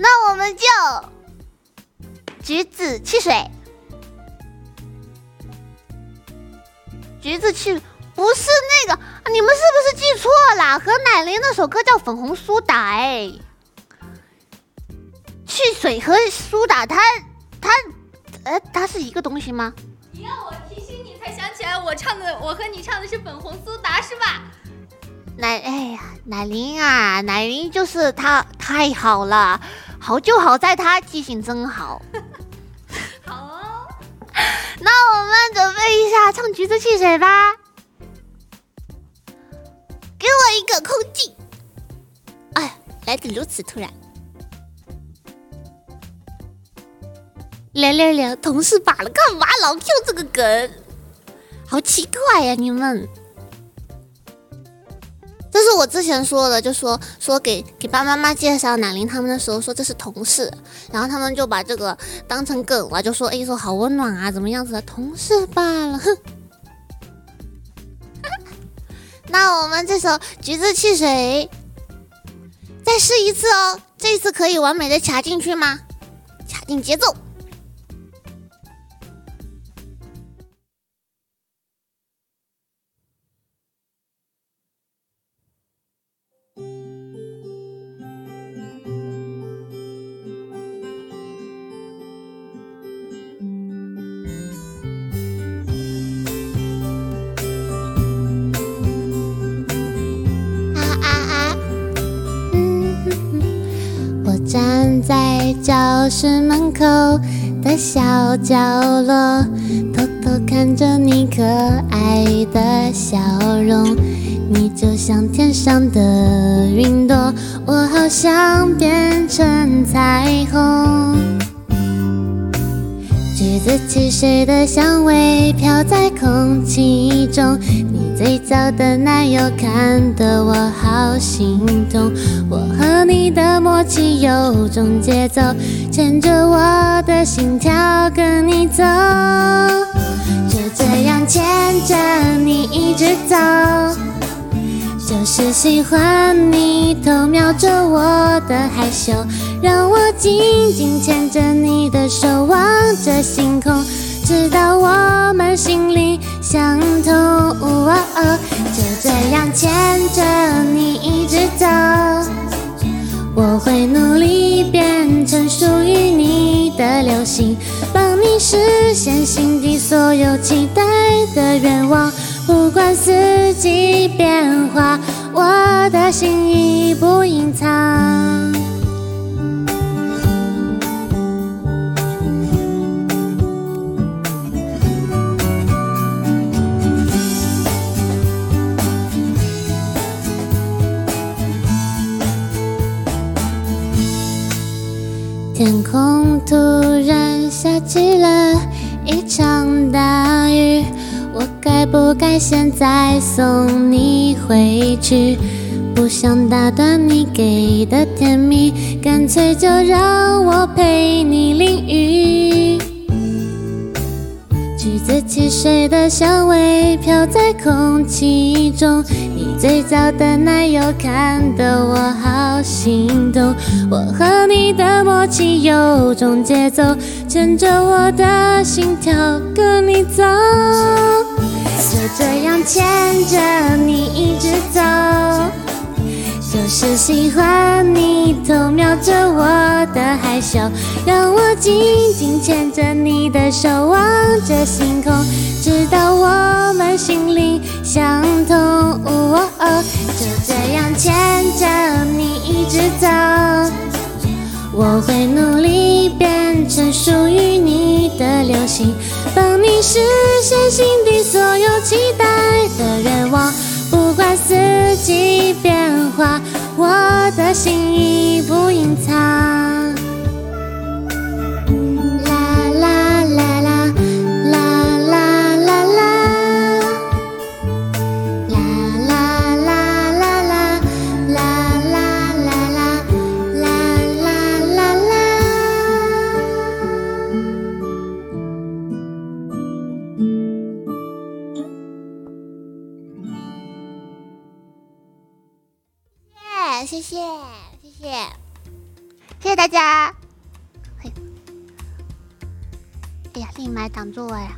那我们就橘子汽水，橘子汽不是那个，你们是不是记错了？和奶铃那首歌叫粉红苏打哎，汽水和苏打它它呃它是一个东西吗？你要我提醒你才想起来，我唱的我和你唱的是粉红苏打是吧？奶哎呀，奶铃啊，奶铃就是他太好了，好就好在他记性真好。好哦，那我们准备一下唱橘子汽水吧。给我一个空镜。哎，来的如此突然。聊聊聊，同事罢了，干嘛老 Q 这个梗？好奇怪呀，你们。我之前说的，就说说给给爸爸妈妈介绍奶铃他们的时候，说这是同事，然后他们就把这个当成梗了，就说哎说好温暖啊，怎么样子的同事罢了，哼。那我们这首橘子汽水再试一次哦，这次可以完美的卡进去吗？卡进节奏。我站在教室门口的小角落，偷偷看着你可爱的笑容。你就像天上的云朵，我好想变成彩虹。橘子汽水的香味飘在空气中。你最早的男友看得我好心痛，我和默契有种节奏，牵着我的心跳跟你走，就这样牵着你一直走，就是喜欢你偷瞄着我的害羞，让我紧紧牵着你的手望着星空。直到我们心灵相通，就这样牵会努力变成属于你的流星，帮你实现心底所有期待的愿望。不管四季变化，我的心意不隐藏。天空突然下起了一场大雨，我该不该现在送你回去？不想打断你给的甜蜜，干脆就让我陪你淋雨。橘子汽水的香味飘在空气中。你最早的奶油看得我好心动，我和你的默契有种节奏，牵着我的心跳跟你走，就这样牵着你一直走，就是喜欢你偷瞄着我的害羞，让我紧紧牵着你的手望着星空，直到我们心灵相通。就这样牵着你一直走，我会努力变成属于你的流星，帮你实现心底所有期待的愿望。四季变化，我的心意不隐藏。谢谢谢谢，谢谢大家。哎呀，立马挡住我呀！